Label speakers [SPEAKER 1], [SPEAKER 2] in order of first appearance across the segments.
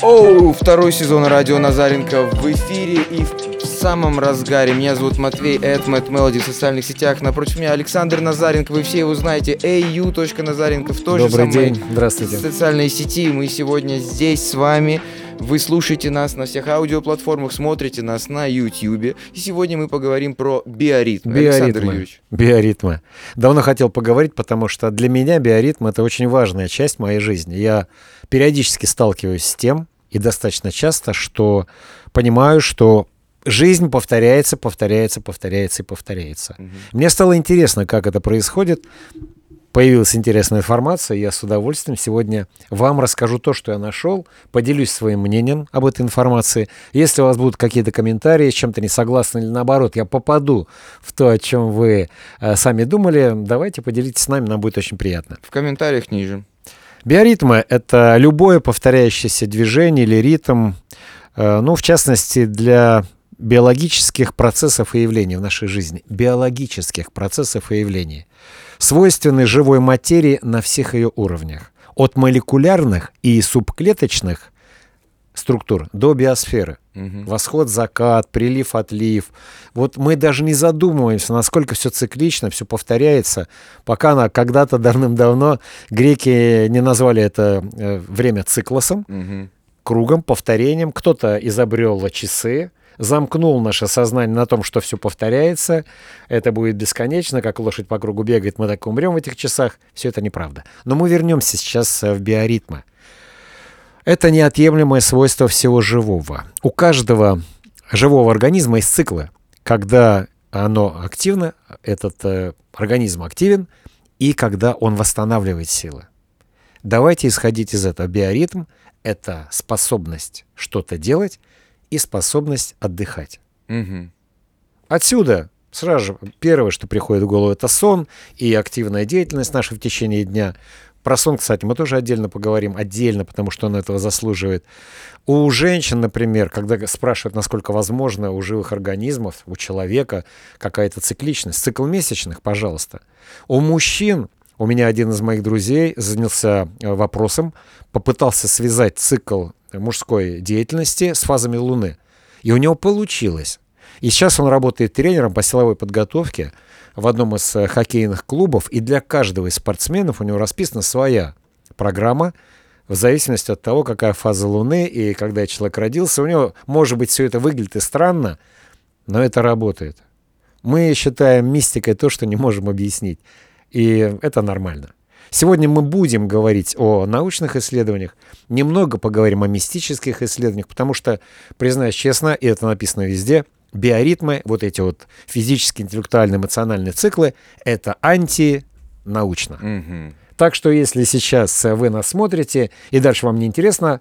[SPEAKER 1] Оу, второй сезон радио Назаренко в эфире и в самом разгаре. Меня зовут Матвей, Мэтт Мелоди в социальных сетях. Напротив меня Александр Назаренко, вы все его знаете. au.назаренко в той
[SPEAKER 2] Добрый
[SPEAKER 1] же самой
[SPEAKER 2] день, здравствуйте.
[SPEAKER 1] социальной сети. Мы сегодня здесь с вами. Вы слушаете нас на всех аудиоплатформах, смотрите нас на YouTube. И сегодня мы поговорим про биоритм. Александр
[SPEAKER 2] Биоритмы.
[SPEAKER 1] Юрьевич.
[SPEAKER 2] Биоритмы. Давно хотел поговорить, потому что для меня биоритм — это очень важная часть моей жизни. Я периодически сталкиваюсь с тем, и достаточно часто, что понимаю, что жизнь повторяется, повторяется, повторяется и повторяется. Мне стало интересно, как это происходит. Появилась интересная информация, я с удовольствием сегодня вам расскажу то, что я нашел, поделюсь своим мнением об этой информации. Если у вас будут какие-то комментарии, с чем-то не согласны или наоборот, я попаду в то, о чем вы э, сами думали, давайте поделитесь с нами, нам будет очень приятно.
[SPEAKER 1] В комментариях ниже.
[SPEAKER 2] Биоритмы — это любое повторяющееся движение или ритм, э, ну, в частности, для биологических процессов и явлений в нашей жизни. Биологических процессов и явлений. Свойственны живой материи на всех ее уровнях. От молекулярных и субклеточных структур до биосферы.
[SPEAKER 1] Мгм.
[SPEAKER 2] Восход, закат, прилив, отлив. Вот мы даже не задумываемся, насколько все циклично, все повторяется, пока на, когда-то давным-давно греки не назвали это э, время циклосом,
[SPEAKER 1] Мгм.
[SPEAKER 2] кругом, повторением. Кто-то изобрел часы, замкнул наше сознание на том, что все повторяется, это будет бесконечно, как лошадь по кругу бегает, мы так умрем в этих часах. Все это неправда. Но мы вернемся сейчас э, в биоритмы. Это неотъемлемое свойство всего живого. У каждого живого организма есть циклы, когда оно активно, этот э, организм активен, и когда он восстанавливает силы. Давайте исходить из этого. Биоритм — это способность что-то делать и способность отдыхать.
[SPEAKER 1] Мгм.
[SPEAKER 2] Отсюда сразу же первое, что приходит в голову, это сон и активная деятельность наша в течение дня. Про сон, кстати, мы тоже отдельно поговорим, отдельно, потому что он этого заслуживает. У женщин, например, когда спрашивают, насколько возможно у живых организмов, у человека какая-то цикличность, цикл месячных, пожалуйста. У мужчин, у меня один из моих друзей занялся э, вопросом, попытался связать цикл мужской деятельности с фазами Луны. И у него получилось. И сейчас он работает тренером по силовой подготовке в одном из э, хоккейных клубов, и для каждого из спортсменов у него расписана своя программа, в зависимости от того, какая фаза Луны и когда человек родился. У него, может быть, все это выглядит и странно, но это работает. Мы считаем мистикой то, что не можем объяснить. И это нормально. Сегодня мы будем говорить о научных исследованиях, немного поговорим о мистических исследованиях, потому что, признаюсь честно, и это написано везде, биоритмы, вот эти вот физические, интеллектуальные, эмоциональные циклы, это антинаучно.
[SPEAKER 1] Мгм.
[SPEAKER 2] Так что если сейчас э, вы нас смотрите и дальше вам не интересно,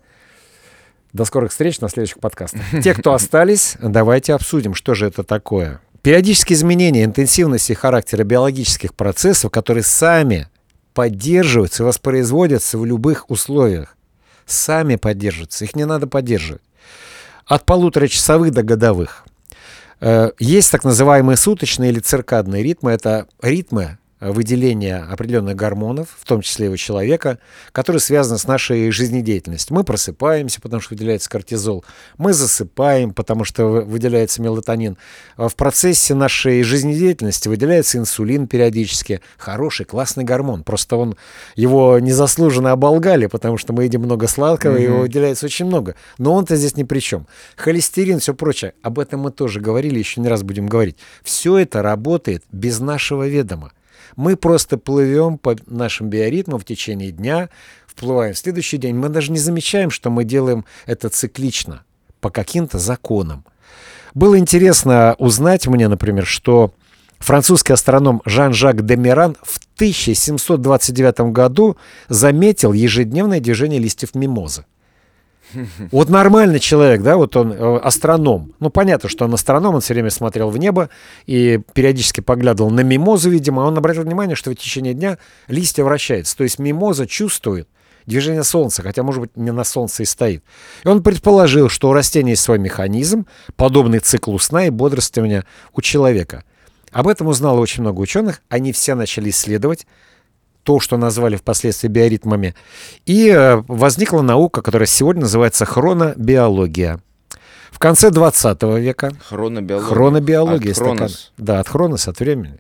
[SPEAKER 2] до скорых встреч на следующих подкастах. Те, кто остались, давайте обсудим, что же это такое. Периодические изменения интенсивности и характера биологических процессов, которые сами поддерживаются и воспроизводятся в любых условиях. Сами поддерживаются, их не надо поддерживать. От полуторачасовых до годовых. Э, Есть так называемые суточные или циркадные ритмы. Это ритмы выделения определенных гормонов, в том числе и у человека, которые связаны с нашей жизнедеятельностью. Мы просыпаемся, потому что выделяется кортизол. Мы засыпаем, потому что вы- выделяется мелатонин. В процессе нашей жизнедеятельности выделяется инсулин периодически. Хороший, классный гормон. Просто он его незаслуженно оболгали, потому что мы едим много сладкого, и его выделяется очень много. Но он-то здесь ни при чем. Холестерин, все прочее. Об этом мы тоже говорили, еще не раз будем говорить. Все это работает без нашего ведома. Мы просто плывем по нашим биоритмам в течение дня, вплываем в следующий день. Мы даже не замечаем, что мы делаем это циклично, по каким-то законам. Было интересно узнать мне, например, что французский астроном Жан-Жак Демиран в 1729 году заметил ежедневное движение листьев мимозы. Вот нормальный человек, да, вот он э, астроном. Ну, понятно, что он астроном, он все время смотрел в небо и периодически поглядывал на мимозу, видимо, а он обратил внимание, что в течение дня листья вращаются. То есть мимоза чувствует движение Солнца, хотя, может быть, не на Солнце и стоит. И он предположил, что у растения есть свой механизм, подобный циклу сна и бодрствования у человека. Об этом узнало очень много ученых, они все начали исследовать то, что назвали впоследствии биоритмами. И э, возникла наука, которая сегодня называется хронобиология. В конце 20 века
[SPEAKER 1] Хронобиология.
[SPEAKER 2] хронобиология.
[SPEAKER 1] От
[SPEAKER 2] такая-
[SPEAKER 1] Хронос.
[SPEAKER 2] да, от хронос, от времени.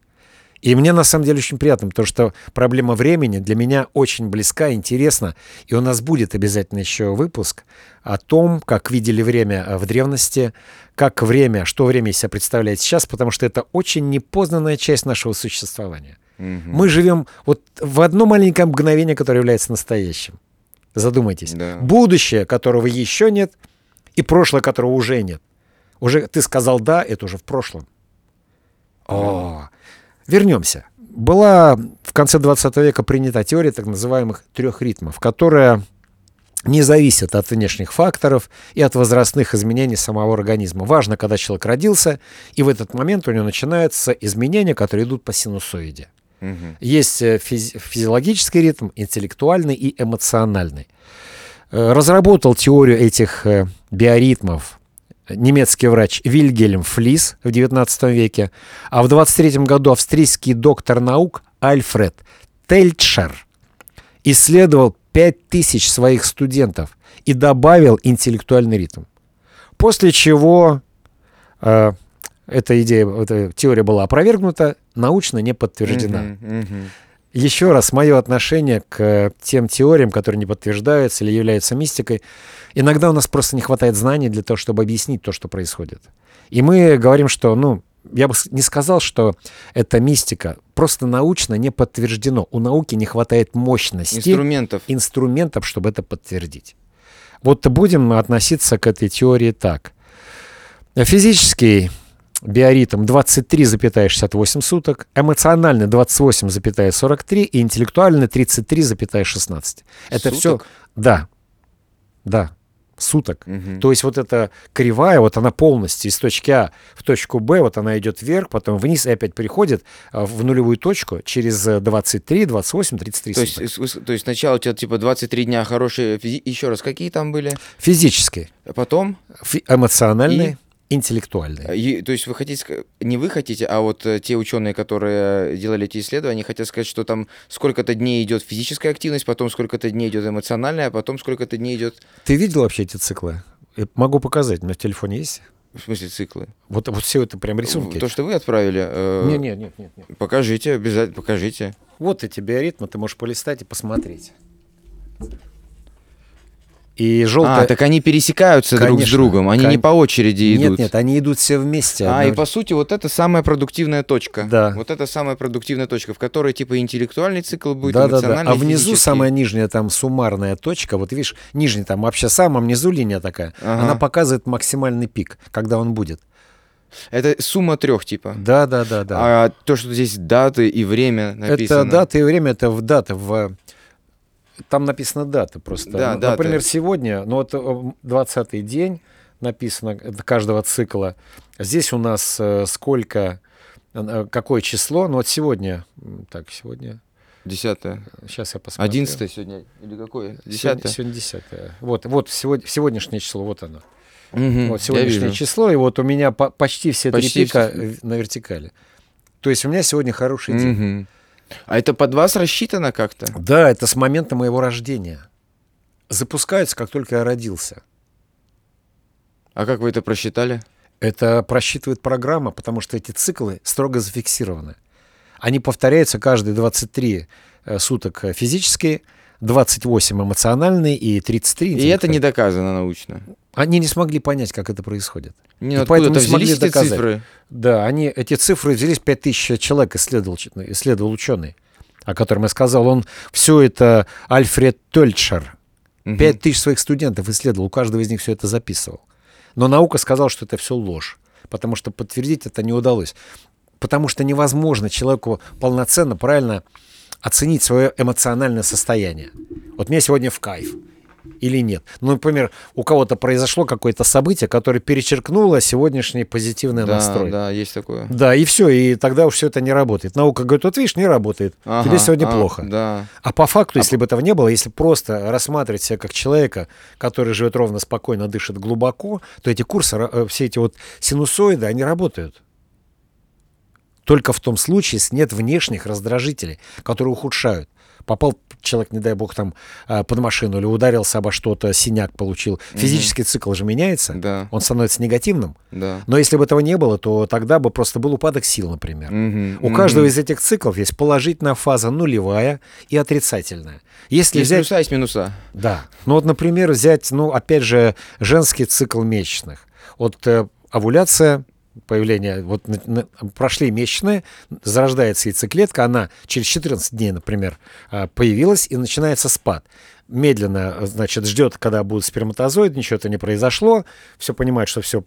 [SPEAKER 2] И мне на самом деле очень приятно, потому что проблема времени для меня очень близка, интересна. И у нас будет обязательно еще выпуск о том, как видели время э, в древности, как время, что время из себя представляет сейчас, потому что это очень непознанная часть нашего существования.
[SPEAKER 1] Мгм.
[SPEAKER 2] Мы живем вот в одно маленькое мгновение, которое является настоящим. Задумайтесь.
[SPEAKER 1] Да.
[SPEAKER 2] Будущее, которого еще нет, и прошлое, которого уже нет. Уже ты сказал да, это уже в прошлом. О, вернемся. Была в конце 20 века принята теория так называемых трех ритмов, которая не зависит от внешних факторов и от возрастных изменений самого организма. Важно, когда человек родился, и в этот момент у него начинаются изменения, которые идут по синусоиде.
[SPEAKER 1] Мгм.
[SPEAKER 2] Есть э, физи- физиологический ритм, интеллектуальный и эмоциональный. Э, Разработал теорию этих э, биоритмов немецкий врач Вильгельм Флис в XIX веке, а в 23 году австрийский доктор наук Альфред Тельтшер исследовал 5000 своих студентов и добавил интеллектуальный ритм. После чего э, эта идея, эта теория была опровергнута, научно не подтверждена.
[SPEAKER 1] Мгм, мгм.
[SPEAKER 2] Еще раз, мое отношение к тем теориям, которые не подтверждаются или являются мистикой, иногда у нас просто не хватает знаний для того, чтобы объяснить то, что происходит. И мы говорим, что, ну, я бы не сказал, что это мистика, просто научно не подтверждено. У науки не хватает мощности
[SPEAKER 1] Инструментов.
[SPEAKER 2] инструментов, чтобы это подтвердить. Вот будем относиться к этой теории так. Физический биоритм 23,68 суток, эмоциональный 28,43 и интеллектуальный 33,16. Это все...
[SPEAKER 1] Суток?
[SPEAKER 2] Да, да, суток.
[SPEAKER 1] Мгм.
[SPEAKER 2] То есть вот эта кривая, вот она полностью из точки А в точку Б, вот она идет вверх, потом вниз и опять переходит а, в нулевую точку через э, 23, 28, 33
[SPEAKER 1] То есть,
[SPEAKER 2] суток.
[SPEAKER 1] с- то есть сначала у тебя типа 23 дня хорошие. Еще раз, какие там были?
[SPEAKER 2] Физический,
[SPEAKER 1] А потом?
[SPEAKER 2] фи- эмоциональный, интеллектуальный.
[SPEAKER 1] э, и- то есть вы хотите, не вы хотите, а вот э, те ученые, которые делали эти исследования, они хотят сказать, что там сколько-то дней идет физическая активность, потом сколько-то дней идет эмоциональная, а потом сколько-то дней идет,
[SPEAKER 2] Ты видел вообще эти циклы? Я могу показать, у меня в телефоне есть.
[SPEAKER 1] в смысле циклы.
[SPEAKER 2] Вот, вот все это прям рисунки.
[SPEAKER 1] То, что вы отправили, э,
[SPEAKER 2] Нет, нет, нет, нет, нет.
[SPEAKER 1] покажите, обязательно покажите.
[SPEAKER 2] Вот эти биоритмы, ты можешь полистать и посмотреть. И желтая...
[SPEAKER 1] А, так они пересекаются друг с
[SPEAKER 2] Конечно,
[SPEAKER 1] другом, они
[SPEAKER 2] кон-
[SPEAKER 1] не по очереди
[SPEAKER 2] Нет,
[SPEAKER 1] идут.
[SPEAKER 2] нет, они идут все вместе.
[SPEAKER 1] А, и по сути, вот это самая продуктивная точка.
[SPEAKER 2] Да.
[SPEAKER 1] Вот это самая продуктивная точка, в которой типа интеллектуальный цикл будет,
[SPEAKER 2] Да, да, да.
[SPEAKER 1] эмоциональный,
[SPEAKER 2] А внизу
[SPEAKER 1] физический.
[SPEAKER 2] самая нижняя там суммарная точка, вот видишь, нижняя там вообще в самом низу линия такая,
[SPEAKER 1] Ага.
[SPEAKER 2] она показывает максимальный пик, когда он будет.
[SPEAKER 1] Это сумма трех типа.
[SPEAKER 2] Да, да, да, да.
[SPEAKER 1] А то, что здесь даты и время написано.
[SPEAKER 2] Это дата и время, это в дата, в... Там написано дата просто.
[SPEAKER 1] Да,
[SPEAKER 2] Ну,
[SPEAKER 1] дата.
[SPEAKER 2] Например, сегодня, ну вот 20-й день написано каждого цикла. Здесь у нас э, сколько, э, какое число, ну вот сегодня, так, сегодня,
[SPEAKER 1] Десятое.
[SPEAKER 2] сейчас я посмотрю.
[SPEAKER 1] Одиннадцатое сегодня. Или какое? Десятое.
[SPEAKER 2] сегодня 10 Вот, вот сегодня, сегодняшнее число, вот оно.
[SPEAKER 1] Мгм,
[SPEAKER 2] Вот сегодняшнее число, и вот у меня по- почти все
[SPEAKER 1] Почти
[SPEAKER 2] три пика
[SPEAKER 1] все.
[SPEAKER 2] э, на вертикали. То есть у меня сегодня хороший день.
[SPEAKER 1] Мгм. А это под вас рассчитано как-то?
[SPEAKER 2] Да, это с момента моего рождения. Запускается, как только я родился.
[SPEAKER 1] А как вы это просчитали?
[SPEAKER 2] Это просчитывает программа, потому что эти циклы строго зафиксированы. Они повторяются каждые 23 э, суток э, физические, 28 эмоциональные и 33
[SPEAKER 1] И это не
[SPEAKER 2] интеллектуальные.
[SPEAKER 1] доказано научно.
[SPEAKER 2] Они не смогли понять, как это происходит.
[SPEAKER 1] Не,
[SPEAKER 2] И поэтому не смогли
[SPEAKER 1] эти
[SPEAKER 2] доказать.
[SPEAKER 1] цифры?
[SPEAKER 2] Да, они, эти цифры взялись, 5000 человек исследовал, исследовал ученый, о котором я сказал. Он все это Альфред Тольчер. Пять тысяч своих студентов исследовал, у каждого из них все это записывал. Но наука сказала, что это все ложь, потому что подтвердить это не удалось. Потому что невозможно человеку полноценно, правильно оценить свое эмоциональное состояние. Вот мне сегодня в кайф или нет. Ну, например, у кого-то произошло какое-то событие, которое перечеркнуло сегодняшний позитивный
[SPEAKER 1] Да,
[SPEAKER 2] настрой.
[SPEAKER 1] да, есть такое.
[SPEAKER 2] Да, и все, и тогда уж все это не работает. Наука говорит, вот видишь, не работает. Тебе
[SPEAKER 1] Ага,
[SPEAKER 2] сегодня
[SPEAKER 1] а,
[SPEAKER 2] плохо.
[SPEAKER 1] Да.
[SPEAKER 2] А по факту, если бы этого не было, если просто рассматривать себя как человека, который живет ровно, спокойно, дышит глубоко, то эти курсы, э, все эти вот синусоиды, они работают. Только в том случае, если нет внешних раздражителей, которые ухудшают. Попал человек, не дай бог, там а, под машину или ударился обо что-то, синяк получил. Физический цикл же меняется,
[SPEAKER 1] Да.
[SPEAKER 2] он становится негативным.
[SPEAKER 1] Да.
[SPEAKER 2] Но если бы этого не было, то тогда бы просто был упадок сил, например.
[SPEAKER 1] Мгм,
[SPEAKER 2] У
[SPEAKER 1] мгм.
[SPEAKER 2] каждого из этих циклов есть положительная фаза, нулевая и отрицательная. Если
[SPEAKER 1] Есть
[SPEAKER 2] взять
[SPEAKER 1] плюса, есть минуса.
[SPEAKER 2] да. Ну вот, например, взять, ну, опять же, женский цикл месячных. Вот э, овуляция, появление, вот прошли месячные, зарождается яйцеклетка, она через 14 дней, например, а, появилась, и начинается спад. Медленно, значит, ждет, когда будут сперматозоиды, ничего это не произошло, все понимает, что все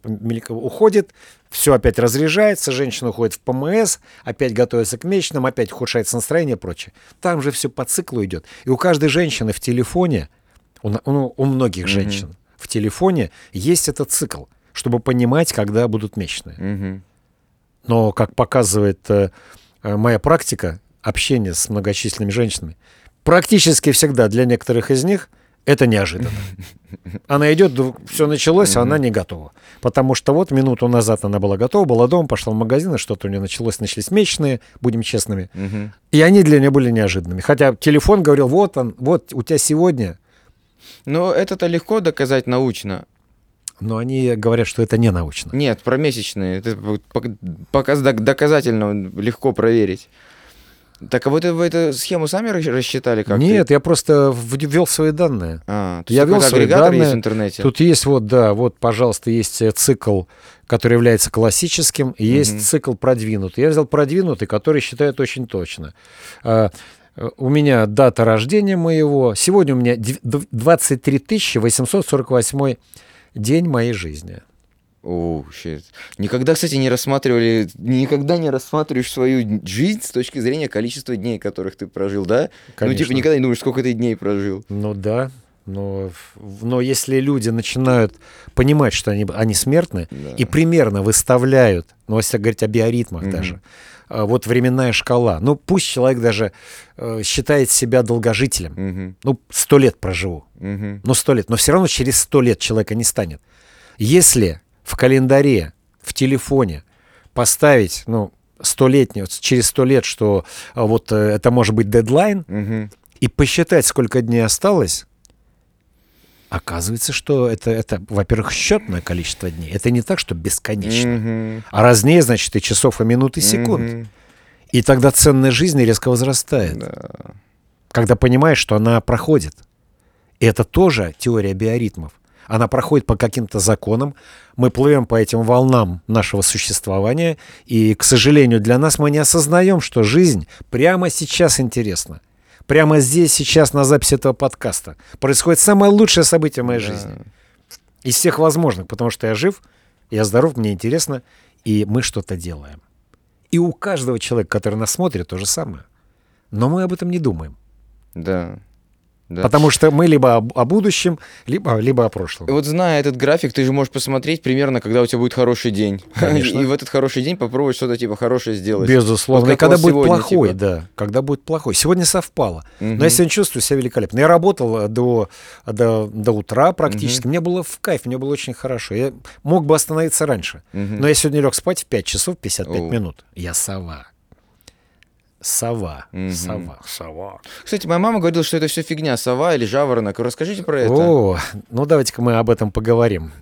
[SPEAKER 2] уходит, все опять разряжается, женщина уходит в ПМС, опять готовится к месячным, опять ухудшается настроение и прочее. Там же все по циклу идет. И у каждой женщины в телефоне, у, на- ну, у многих женщин в телефоне есть этот цикл, чтобы понимать, когда будут месячные.
[SPEAKER 1] Мгм.
[SPEAKER 2] Но, как показывает э, э, моя практика общения с многочисленными женщинами, практически всегда для некоторых из них это неожиданно. Она идет, все началось, а она не готова. Потому что вот минуту назад она была готова, была дома, пошла в магазин, и что-то у нее началось, начались месячные, будем честными. И они для нее были неожиданными. Хотя телефон говорил, вот он, вот у тебя сегодня.
[SPEAKER 1] Но это-то легко доказать научно.
[SPEAKER 2] Но они говорят, что это не научно.
[SPEAKER 1] Нет, про месячные. Это вот пок- показ- док- доказательно легко проверить. Так а вот вы эту схему сами рас- рассчитали как
[SPEAKER 2] Нет, я просто ввел свои данные.
[SPEAKER 1] А, то
[SPEAKER 2] Я ввел свои
[SPEAKER 1] агрегатор есть
[SPEAKER 2] данные.
[SPEAKER 1] в интернете.
[SPEAKER 2] Тут есть вот, да, вот, пожалуйста, есть э, цикл, который является классическим, и есть цикл продвинутый. Я взял продвинутый, который считает очень точно. А, У меня дата рождения моего. Сегодня у меня дв- дв- 23 848 день моей жизни.
[SPEAKER 1] О, щит. Никогда, кстати, не рассматривали, никогда не рассматриваешь свою жизнь с точки зрения количества дней, которых ты прожил, да? Ну,
[SPEAKER 2] Конечно.
[SPEAKER 1] типа, никогда не думаешь, сколько ты дней прожил.
[SPEAKER 2] Ну да, но, но если люди начинают понимать, что они, они смертны,
[SPEAKER 1] Да.
[SPEAKER 2] и примерно выставляют, ну, если говорить о биоритмах
[SPEAKER 1] Мгм.
[SPEAKER 2] даже, а, вот временная шкала, ну, пусть человек даже э, считает себя долгожителем,
[SPEAKER 1] Мгм,
[SPEAKER 2] ну, сто лет проживу,
[SPEAKER 1] мгм.
[SPEAKER 2] ну, сто лет, но все равно через сто лет человека не станет. Если в календаре, в телефоне поставить, ну, столетний, вот через сто лет, что а, вот э, это может быть дедлайн,
[SPEAKER 1] Мгм.
[SPEAKER 2] и посчитать, сколько дней осталось, оказывается, что это, это во-первых, счетное количество дней. Это не так, что бесконечно.
[SPEAKER 1] Мгм.
[SPEAKER 2] А раз дней, значит, и часов, и минут, и секунд.
[SPEAKER 1] Мгм.
[SPEAKER 2] И тогда ценность жизни резко возрастает.
[SPEAKER 1] Да.
[SPEAKER 2] Когда понимаешь, что она проходит. И это тоже теория биоритмов. Она проходит по каким-то законам. Мы плывем по этим волнам нашего существования. И, к сожалению, для нас мы не осознаем, что жизнь прямо сейчас интересна. Прямо здесь, сейчас, на записи этого подкаста, происходит самое лучшее событие в моей
[SPEAKER 1] Да.
[SPEAKER 2] жизни. Из всех возможных, потому что я жив, я здоров, мне интересно, и мы что-то делаем. И у каждого человека, который нас смотрит, то же самое. Но мы об этом не думаем.
[SPEAKER 1] Да. Да.
[SPEAKER 2] Потому что мы либо о будущем, либо, либо о прошлом.
[SPEAKER 1] Вот зная этот график, ты же можешь посмотреть примерно, когда у тебя будет хороший день.
[SPEAKER 2] Конечно.
[SPEAKER 1] И в этот хороший день попробовать что-то типа хорошее сделать.
[SPEAKER 2] Безусловно.
[SPEAKER 1] Вот
[SPEAKER 2] и когда будет
[SPEAKER 1] сегодня,
[SPEAKER 2] плохой,
[SPEAKER 1] типа.
[SPEAKER 2] да. Когда будет плохой. Сегодня совпало.
[SPEAKER 1] Мгм.
[SPEAKER 2] Но я сегодня чувствую себя великолепно. Я работал э, до, до, до утра практически. Мне было в кайф, мне было очень хорошо. Я мог бы остановиться раньше.
[SPEAKER 1] Мгм.
[SPEAKER 2] Но я сегодня лег спать в 5 часов 55
[SPEAKER 1] О.
[SPEAKER 2] минут. Я сова. Сова.
[SPEAKER 1] Мгм.
[SPEAKER 2] Сова. Сова.
[SPEAKER 1] Кстати, моя мама говорила, что это все фигня, сова или жаворонок. Расскажите про это.
[SPEAKER 2] О, ну давайте-ка мы об этом поговорим.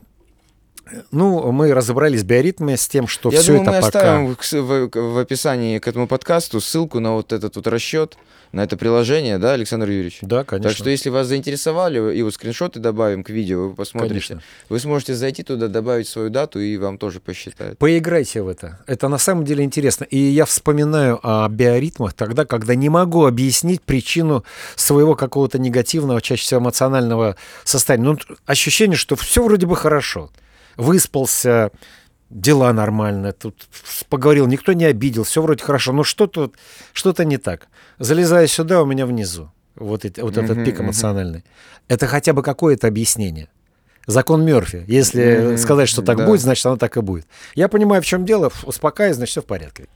[SPEAKER 2] Ну, мы разобрались с биоритмами, с тем, что
[SPEAKER 1] Я
[SPEAKER 2] все
[SPEAKER 1] думаю,
[SPEAKER 2] это
[SPEAKER 1] мы
[SPEAKER 2] пока...
[SPEAKER 1] оставим в, в- в описании к этому подкасту ссылку на вот этот вот расчет, на это приложение, да, Александр Юрьевич?
[SPEAKER 2] Да, конечно.
[SPEAKER 1] Так что если вас заинтересовали, и вот скриншоты добавим к видео, вы посмотрите.
[SPEAKER 2] Конечно.
[SPEAKER 1] Вы сможете зайти туда, добавить свою дату, и вам тоже посчитают.
[SPEAKER 2] Поиграйте в это. Это на самом деле интересно. И я вспоминаю о биоритмах тогда, когда не могу объяснить причину своего какого-то негативного, чаще всего эмоционального состояния. Ну, ощущение, что все вроде бы хорошо. Выспался, дела нормально, тут поговорил, никто не обидел, все вроде хорошо, но что-то что не так. Залезая сюда, у меня внизу вот, эти- вот этот пик эмоциональный. Это хотя бы какое-то объяснение. Закон Мерфи. Если сказать, что так
[SPEAKER 1] да.
[SPEAKER 2] будет, значит, оно так и будет. Я понимаю, в чем дело, успокаиваюсь, значит, все в порядке.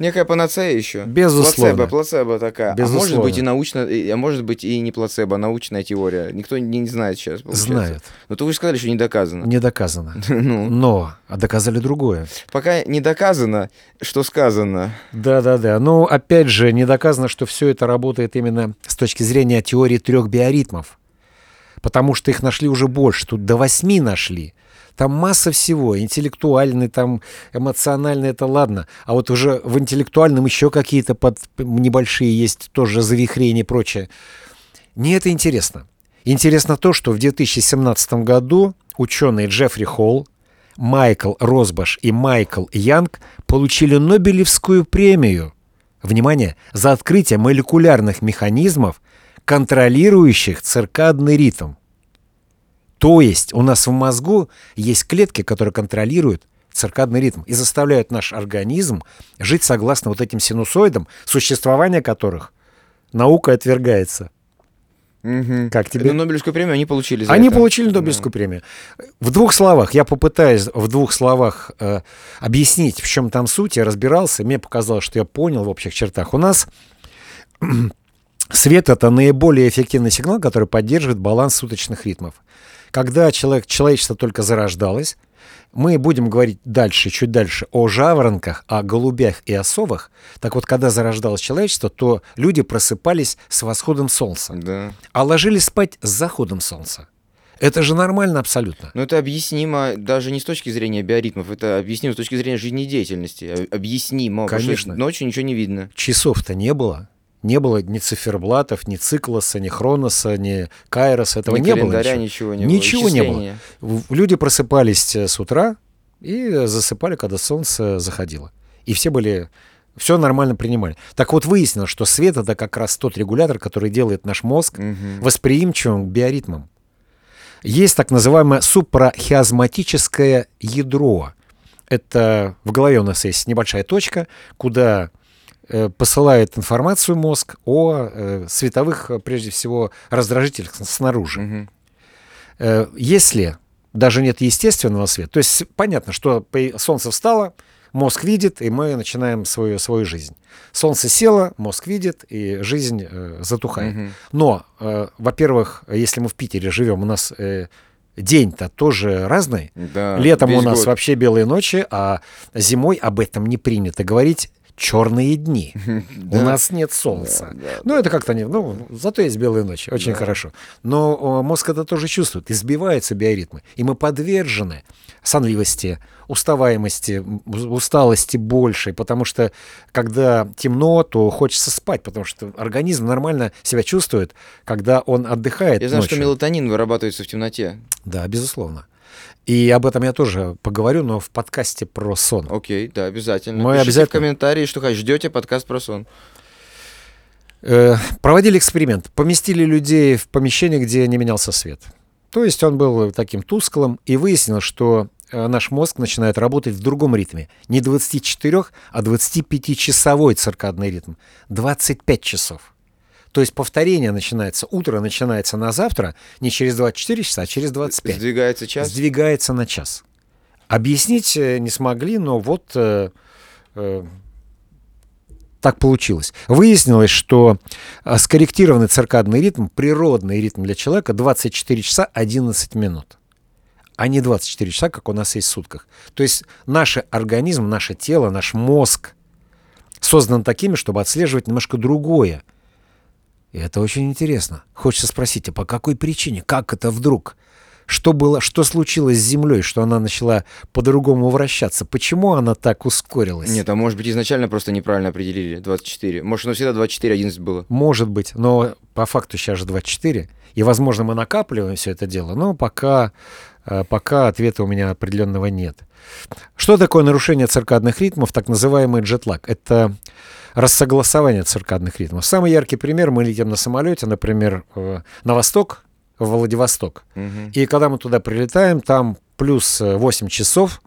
[SPEAKER 1] Некая панацея еще.
[SPEAKER 2] Безусловно.
[SPEAKER 1] Плацебо, плацебо такая. А может
[SPEAKER 2] Безусловно.
[SPEAKER 1] быть и научно, а может быть и не плацебо, а научная теория. Никто не, не знает сейчас. получается.
[SPEAKER 2] Знают.
[SPEAKER 1] Но то вы же сказали, что не доказано.
[SPEAKER 2] Не доказано.
[SPEAKER 1] Ну,
[SPEAKER 2] Но а доказали другое.
[SPEAKER 1] пока не доказано, что сказано.
[SPEAKER 2] Да-да-да. Но опять же, не доказано, что все это работает именно с точки зрения теории трех биоритмов. Потому что их нашли уже больше. Тут до восьми нашли. Там масса всего. Интеллектуальный, там эмоциональный, это ладно. А вот уже в интеллектуальном еще какие-то под... небольшие есть тоже завихрения и прочее. Не это интересно. Интересно то, что в 2017 году ученые Джеффри Холл, Майкл Росбаш и Майкл Янг получили Нобелевскую премию. Внимание! За открытие молекулярных механизмов, контролирующих циркадный ритм. То есть у нас в мозгу есть клетки, которые контролируют циркадный ритм и заставляют наш организм жить согласно вот этим синусоидам, существование которых наукой отвергается.
[SPEAKER 1] Мгм.
[SPEAKER 2] Как тебе?
[SPEAKER 1] Ну, Нобелевскую премию они получили за
[SPEAKER 2] Они
[SPEAKER 1] это.
[SPEAKER 2] получили Нобелевскую премию. В двух словах, я попытаюсь в двух словах э, объяснить, в чем там суть. Я разбирался, мне показалось, что я понял в общих чертах. У нас свет это наиболее эффективный сигнал, который поддерживает баланс суточных ритмов. Когда человек, человечество только зарождалось, мы будем говорить дальше, чуть дальше, о жаворонках, о голубях и о совах. Так вот, когда зарождалось человечество, то люди просыпались с восходом солнца,
[SPEAKER 1] Да.
[SPEAKER 2] а ложились спать с заходом солнца. Это же нормально абсолютно.
[SPEAKER 1] Но это объяснимо даже не с точки зрения биоритмов, это объяснимо с точки зрения жизнедеятельности. Об- Объяснимо.
[SPEAKER 2] Конечно.
[SPEAKER 1] Ночью ничего не видно.
[SPEAKER 2] Часов-то не было. Не было ни циферблатов, ни циклоса, ни хроноса, ни кайроса. Этого
[SPEAKER 1] Ни
[SPEAKER 2] не было. ничего.
[SPEAKER 1] ничего не было.
[SPEAKER 2] Ничего не было. Люди просыпались э, с утра и засыпали, когда солнце заходило. И все были... Все нормально принимали. Так вот, выяснилось, что свет — это как раз тот регулятор, который делает наш мозг
[SPEAKER 1] Мгм.
[SPEAKER 2] восприимчивым к биоритмам. Есть так называемое супрахиазматическое ядро. Это в голове у нас есть небольшая точка, куда посылает информацию мозг о э, световых, э, прежде всего, раздражителях снаружи. Э, Если даже нет естественного света, то есть понятно, что солнце встало, мозг видит, и мы начинаем свою, свою жизнь. Солнце село, мозг видит, и жизнь э, затухает.
[SPEAKER 1] Мгм.
[SPEAKER 2] Но, э, во-первых, если мы в Питере живем, у нас э, день-то тоже разный.
[SPEAKER 1] Да,
[SPEAKER 2] Летом у нас
[SPEAKER 1] год.
[SPEAKER 2] вообще белые ночи, а зимой об этом не принято говорить. Черные дни. У нас нет солнца. Ну, это как-то не... Ну, зато есть белые ночи. Очень хорошо. Но мозг это тоже чувствует. Избиваются биоритмы. И мы подвержены сонливости, уставаемости, усталости большей. Потому что, когда темно, то хочется спать. Потому что организм нормально себя чувствует, когда он отдыхает
[SPEAKER 1] Я знаю,
[SPEAKER 2] ночью.
[SPEAKER 1] что мелатонин вырабатывается в темноте.
[SPEAKER 2] Да, безусловно. И об этом я тоже поговорю, но в подкасте про сон.
[SPEAKER 1] Окей, да, обязательно.
[SPEAKER 2] Мы
[SPEAKER 1] Пишите
[SPEAKER 2] обязательно-
[SPEAKER 1] в комментарии, что ждете подкаст про сон.
[SPEAKER 2] Э, проводили эксперимент. Поместили людей в помещение, где не менялся свет. То есть он был таким тусклым, и выяснилось, что э, наш мозг начинает работать в другом ритме. Не 24, а 25-часовой циркадный ритм. 25 часов. То есть повторение начинается, утро начинается на завтра не через 24 часа, а через 25.
[SPEAKER 1] Сдвигается час.
[SPEAKER 2] Сдвигается на час. Объяснить э, не смогли, но вот э, э, так получилось. Выяснилось, что э, скорректированный циркадный ритм, природный ритм для человека 24 часа 11 минут, а не 24 часа, как у нас есть в сутках. То есть наш организм, наше тело, наш мозг создан такими, чтобы отслеживать немножко другое. И это очень интересно. Хочется спросить, а по какой причине? Как это вдруг? Что было, что случилось с Землей, что она начала по-другому вращаться? Почему она так ускорилась?
[SPEAKER 1] Нет, а может быть изначально просто неправильно определили 24. Может, оно всегда 24-11 было.
[SPEAKER 2] Может быть, но по факту сейчас же 24. И, возможно, мы накапливаем все это дело, но пока, э, пока ответа у меня определенного нет. Что такое нарушение циркадных ритмов, так называемый джетлаг? Это рассогласование циркадных ритмов. Самый яркий пример, мы летим на самолете, например, э, на восток, в Владивосток.
[SPEAKER 1] Мгм.
[SPEAKER 2] И когда мы туда прилетаем, там плюс э, 8 часов,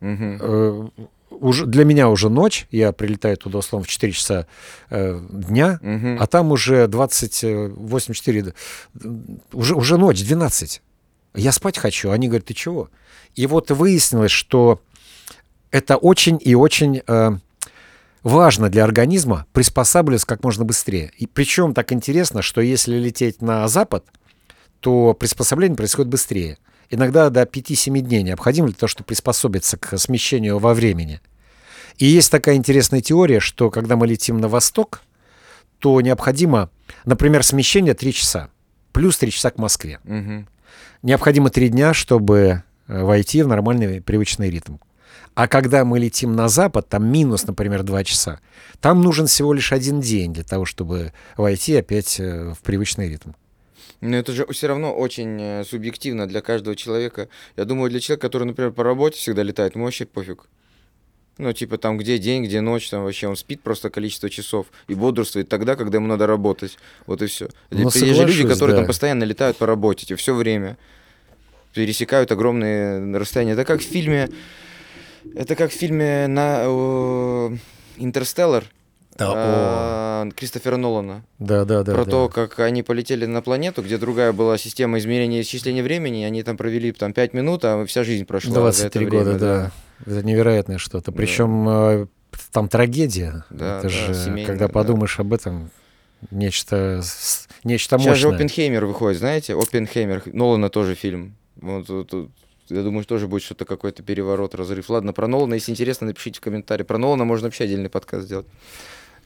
[SPEAKER 1] Мгм.
[SPEAKER 2] э, уже, для меня уже ночь, я прилетаю туда, условно, в 4 часа э, дня,
[SPEAKER 1] Мгм.
[SPEAKER 2] а там уже 28-4, уже, уже ночь, 12. Я спать хочу. Они говорят, ты чего? И вот выяснилось, что это очень и очень э, важно для организма приспосабливаться как можно быстрее. И причем так интересно, что если лететь на запад, то приспособление происходит быстрее. Иногда до 5-7 дней необходимо для того, чтобы приспособиться к смещению во времени. И есть такая интересная теория, что когда мы летим на восток, то необходимо, например, смещение 3 часа, плюс 3 часа к Москве.
[SPEAKER 1] Мгм.
[SPEAKER 2] Необходимо 3 дня, чтобы э, войти в нормальный привычный ритм. А когда мы летим на запад, там минус, например, 2 часа, там нужен всего лишь один день для того, чтобы войти опять э, в привычный ритм.
[SPEAKER 1] Но это же все равно очень э, субъективно для каждого человека. Я думаю, для человека, который, например, по работе всегда летает, ему вообще пофиг. Ну, типа там, где день, где ночь, там вообще он спит просто количество часов и бодрствует тогда, когда ему надо работать. Вот и все.
[SPEAKER 2] Ну,
[SPEAKER 1] есть же люди, которые там
[SPEAKER 2] да.
[SPEAKER 1] постоянно летают по работе, все время. Пересекают огромные расстояния. Это как в фильме. Это как в фильме на о, Интерстеллар а, Кристофера Нолана.
[SPEAKER 2] Да, да, да.
[SPEAKER 1] про
[SPEAKER 2] да.
[SPEAKER 1] то, как они полетели на планету, где другая была система измерения и исчисления времени, они там провели там 5 минут, а вся жизнь прошла. за
[SPEAKER 2] 23
[SPEAKER 1] это
[SPEAKER 2] года,
[SPEAKER 1] время,
[SPEAKER 2] да. Это невероятное что-то.
[SPEAKER 1] Да.
[SPEAKER 2] Причем э, там трагедия.
[SPEAKER 1] Да,
[SPEAKER 2] Это
[SPEAKER 1] да,
[SPEAKER 2] же,
[SPEAKER 1] семейная,
[SPEAKER 2] когда
[SPEAKER 1] да.
[SPEAKER 2] подумаешь об этом, нечто, нечто
[SPEAKER 1] Сейчас же
[SPEAKER 2] мощное.
[SPEAKER 1] Оппенхеймер выходит, знаете? Оппенхеймер, Нолана тоже фильм. Вот, вот, вот. Я думаю, тоже будет что-то какой-то переворот, разрыв. Ладно, про Нолана, если интересно, напишите в комментарии. Про Нолана можно вообще отдельный подкаст сделать.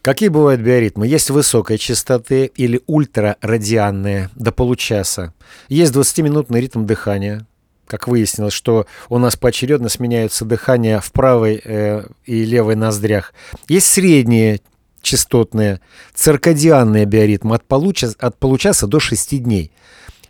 [SPEAKER 2] Какие бывают биоритмы? Есть высокой частоты или ультрарадианные до получаса. Есть 20-минутный ритм дыхания. Как выяснилось, что у нас поочередно сменяются дыхания в правой э, и левой ноздрях. Есть средние частотные, циркадианные биоритмы от, получа- от получаса до 6 дней.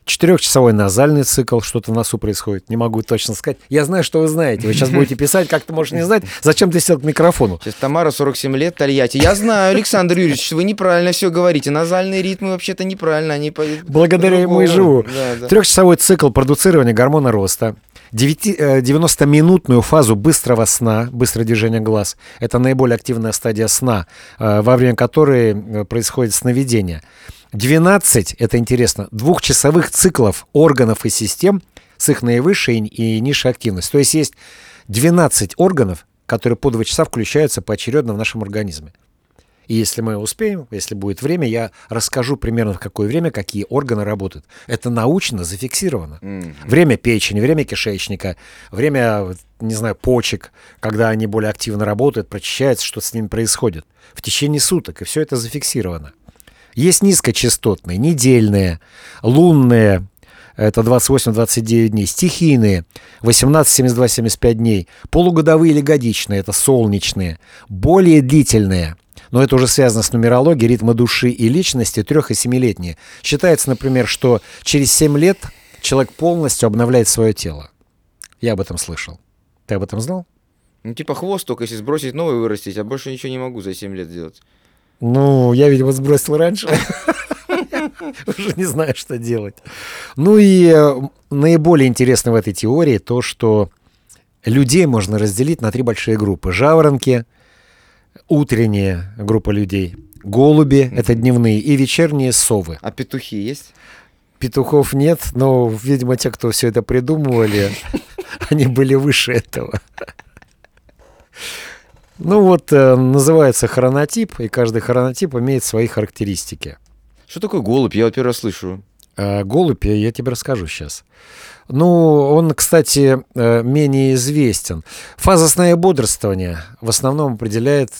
[SPEAKER 2] Четырехчасовой назальный цикл, что-то в носу происходит, не могу точно сказать. Я знаю, что вы знаете. Вы сейчас будете писать, как ты можешь не знать. Зачем ты сел к микрофону?
[SPEAKER 1] Сейчас Тамара, 47 лет, Тольятти. Я знаю, Александр Юрьевич, вы неправильно все говорите. Назальные ритмы вообще-то неправильно. Они
[SPEAKER 2] Благодаря ему и живу.
[SPEAKER 1] Да, да.
[SPEAKER 2] Трехчасовой цикл продуцирования гормона роста. Девяти- э, 90-минутную фазу быстрого сна, быстрое движение глаз. Это наиболее активная стадия сна, э, во время которой э, происходит сновидение. 12, это интересно, двухчасовых циклов органов и систем с их наивысшей и низшей активностью. То есть есть 12 органов, которые по 2 часа включаются поочередно в нашем организме. И если мы успеем, если будет время, я расскажу примерно в какое время какие органы работают. Это научно зафиксировано.
[SPEAKER 1] М.
[SPEAKER 2] Время печени, время кишечника, время, не знаю, почек, когда они более активно работают, прочищаются, что с ними происходит. В течение суток, и все это зафиксировано. Есть низкочастотные, недельные, лунные, это 28-29 дней, стихийные, 18-72-75 дней, полугодовые или годичные, это солнечные, более длительные, но это уже связано с нумерологией, ритма души и личности, трех- и семилетние. Считается, например, что через 7 лет человек полностью обновляет свое тело. Я об этом слышал. Ты об этом знал?
[SPEAKER 1] Ну, типа хвост только если сбросить новый вырастить, а больше ничего не могу за 7 лет сделать.
[SPEAKER 2] Ну, я, видимо, сбросил раньше. Уже не знаю, что делать. Ну и э, наиболее интересно в этой теории то, что людей можно разделить на три большие группы. Жаворонки, утренняя группа людей, голуби, это дневные, и вечерние совы.
[SPEAKER 1] А петухи есть?
[SPEAKER 2] Петухов нет, но, видимо, те, кто все это придумывали, они были выше этого. Ну вот, э, называется хронотип, и каждый хронотип имеет свои характеристики.
[SPEAKER 1] Что такое голубь? Я вот первый раз слышу.
[SPEAKER 2] А голубь, я- тебе расскажу сейчас. Ну, он, кстати, э, менее известен. И бодрствования в основном определяет